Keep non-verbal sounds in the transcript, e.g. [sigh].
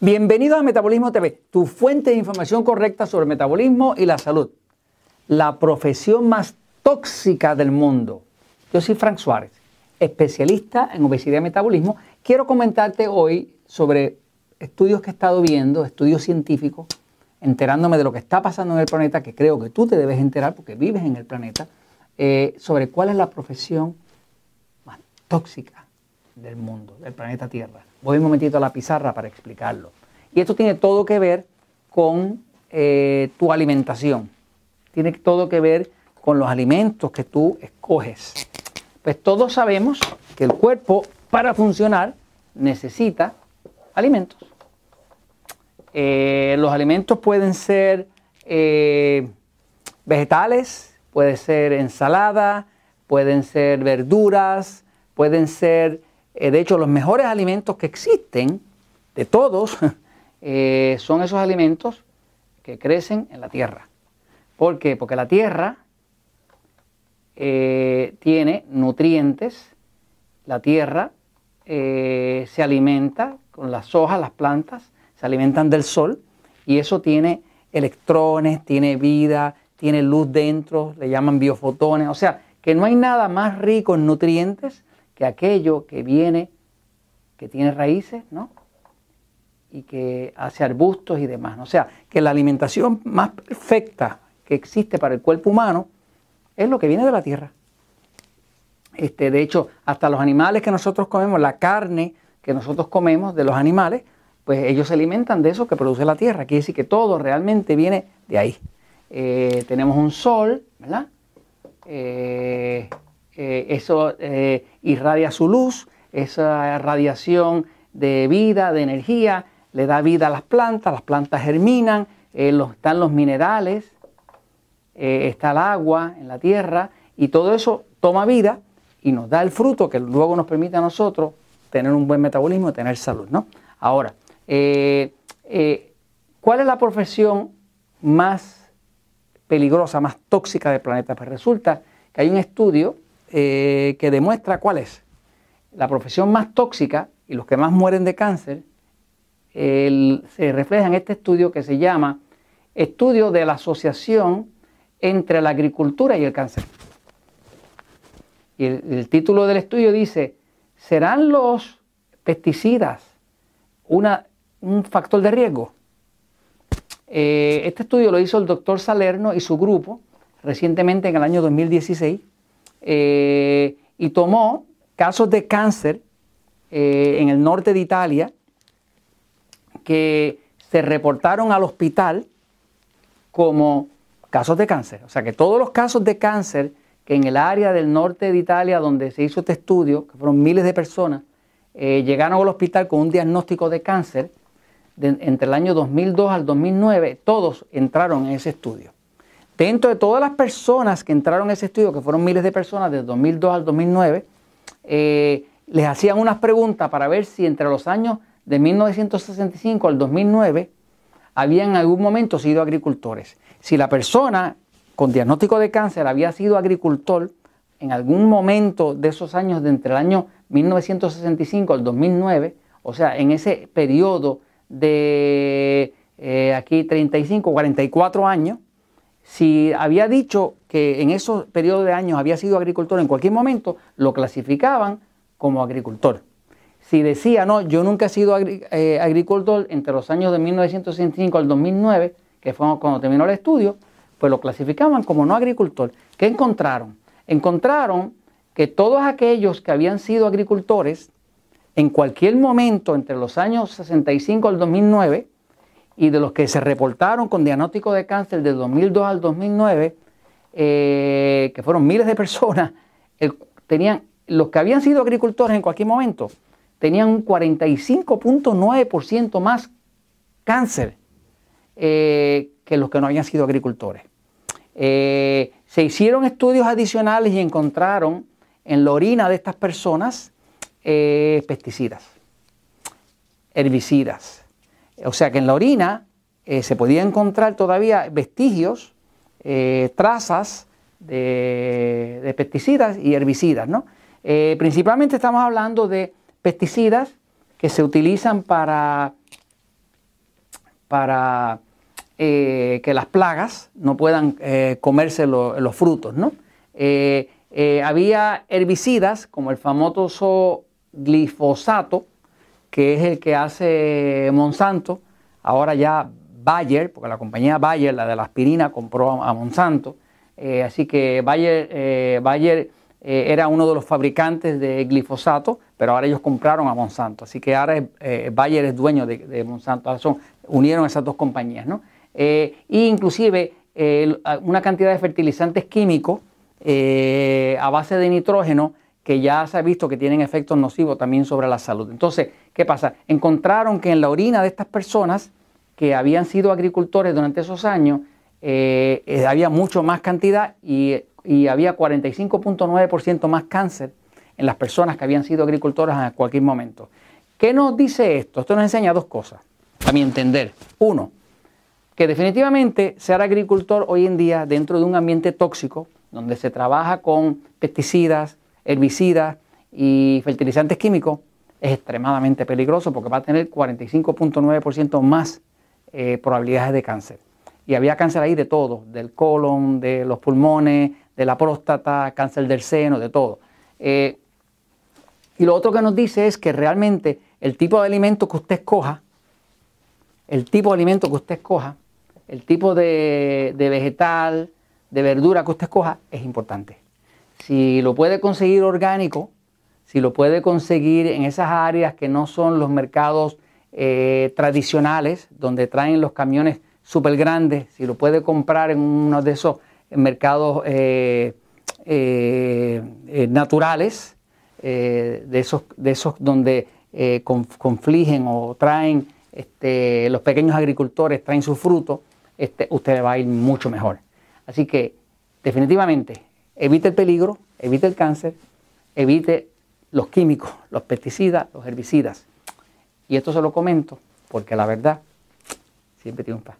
Bienvenido a Metabolismo TV, tu fuente de información correcta sobre metabolismo y la salud. La profesión más tóxica del mundo. Yo soy Frank Suárez, especialista en obesidad y metabolismo. Quiero comentarte hoy sobre estudios que he estado viendo, estudios científicos, enterándome de lo que está pasando en el planeta, que creo que tú te debes enterar porque vives en el planeta, eh, sobre cuál es la profesión más tóxica del mundo, del planeta Tierra. Voy un momentito a la pizarra para explicarlo. Y esto tiene todo que ver con eh, tu alimentación. Tiene todo que ver con los alimentos que tú escoges. Pues todos sabemos que el cuerpo para funcionar necesita alimentos. Eh, los alimentos pueden ser eh, vegetales, puede ser ensalada, pueden ser verduras, pueden ser de hecho, los mejores alimentos que existen, de todos, [laughs] eh, son esos alimentos que crecen en la tierra. ¿Por qué? Porque la tierra eh, tiene nutrientes, la tierra se alimenta con las hojas, las plantas, se alimentan del sol y eso tiene electrones, tiene vida, tiene luz dentro, le llaman biofotones, o sea, que no hay nada más rico en nutrientes que aquello que viene, que tiene raíces, ¿no? Y que hace arbustos y demás. O sea, que la alimentación más perfecta que existe para el cuerpo humano es lo que viene de la tierra. Este, de hecho, hasta los animales que nosotros comemos, la carne que nosotros comemos de los animales, pues ellos se alimentan de eso que produce la tierra. Quiere decir que todo realmente viene de ahí. Eh, tenemos un sol, ¿verdad? Eh, eh, eso eh, irradia su luz, esa radiación de vida, de energía, le da vida a las plantas, las plantas germinan, eh, están los minerales, está el agua en la tierra y todo eso toma vida y nos da el fruto que luego nos permite a nosotros tener un buen metabolismo y tener salud. ¿no? Ahora, ¿cuál es la profesión más peligrosa, más tóxica del planeta? Pues resulta que hay un estudio eh, que demuestra cuál es la profesión más tóxica y los que más mueren de cáncer, se refleja en este estudio que se llama Estudio de la Asociación entre la Agricultura y el Cáncer. Y el, título del estudio dice, ¿serán los pesticidas una, un factor de riesgo? Eh, este estudio lo hizo el doctor Salerno y su grupo recientemente en el año 2016 eh, y tomó casos de cáncer eh, en el norte de Italia que se reportaron al hospital como casos de cáncer. O sea que todos los casos de cáncer que en el área del norte de Italia donde se hizo este estudio, que fueron miles de personas, eh, llegaron al hospital con un diagnóstico de cáncer entre el año 2002 al 2009, todos entraron en ese estudio. Dentro de todas las personas que entraron a ese estudio, que fueron miles de personas desde 2002 al 2009, eh, les hacían unas preguntas para ver si entre los años de 1965 al 2009 habían en algún momento sido agricultores. Si la persona con diagnóstico de cáncer había sido agricultor en algún momento de esos años de entre el año 1965 al 2009, o sea, en ese periodo de eh, aquí 35, 44 años, si había dicho que en esos periodos de años había sido agricultor en cualquier momento, lo clasificaban como agricultor. Si decía, no, yo nunca he sido eh, agricultor entre los años de 1965 al 2009, que fue cuando terminó el estudio, pues lo clasificaban como no agricultor. ¿Qué encontraron? Encontraron que todos aquellos que habían sido agricultores en cualquier momento entre los años 65 al 2009, y de los que se reportaron con diagnóstico de cáncer de 2002 al 2009, eh, que fueron miles de personas, tenían, los que habían sido agricultores en cualquier momento, tenían un 45.9% más cáncer eh, que los que no habían sido agricultores. Eh, se hicieron estudios adicionales y encontraron en la orina de estas personas pesticidas, herbicidas, o sea que en la orina eh, se podía encontrar todavía vestigios, eh, trazas de, pesticidas y herbicidas. ¿no? Eh, principalmente estamos hablando de pesticidas que se utilizan para para que las plagas no puedan comerse los frutos. ¿no? había herbicidas como el famoso glifosato, que es el que hace Monsanto, ahora ya Bayer, porque la compañía Bayer, la de la aspirina, compró a, Monsanto, eh, así que Bayer, eh, Bayer eh, era uno de los fabricantes de glifosato, pero ahora ellos compraron a Monsanto, así que ahora Bayer es dueño de, Monsanto, ahora son, unieron esas dos compañías, ¿no? e inclusive una cantidad de fertilizantes químicos a base de nitrógeno que ya se ha visto que tienen efectos nocivos también sobre la salud. Entonces, ¿qué pasa? Encontraron que en la orina de estas personas que habían sido agricultores durante esos años, eh, eh, había mucho más cantidad y, había 45.9% más cáncer en las personas que habían sido agricultoras en cualquier momento. ¿Qué nos dice esto? Esto nos enseña dos cosas, a mi entender. Uno, que definitivamente ser agricultor hoy en día dentro de un ambiente tóxico, donde se trabaja con pesticidas, herbicidas y fertilizantes químicos, es extremadamente peligroso porque va a tener 45.9% más eh, probabilidades de cáncer. Y había cáncer ahí de todo, del colon, de los pulmones, de la próstata, cáncer del seno, de todo. Eh, y lo otro que nos dice es que realmente el tipo de alimento que usted escoja, el tipo de alimento que usted escoja, el tipo de vegetal, de verdura que usted escoja, es importante. Si lo puede conseguir orgánico, si lo puede conseguir en esas áreas que no son los mercados eh, tradicionales, donde traen los camiones súper grandes, si lo puede comprar en uno de esos mercados eh, eh, naturales, de, esos, de esos donde confligen o traen este, los pequeños agricultores, traen su fruto, este, usted va a ir mucho mejor. Así que definitivamente evite el peligro, evite el cáncer, evite los químicos, los pesticidas, los herbicidas. Y esto se lo comento porque la verdad siempre triunfa.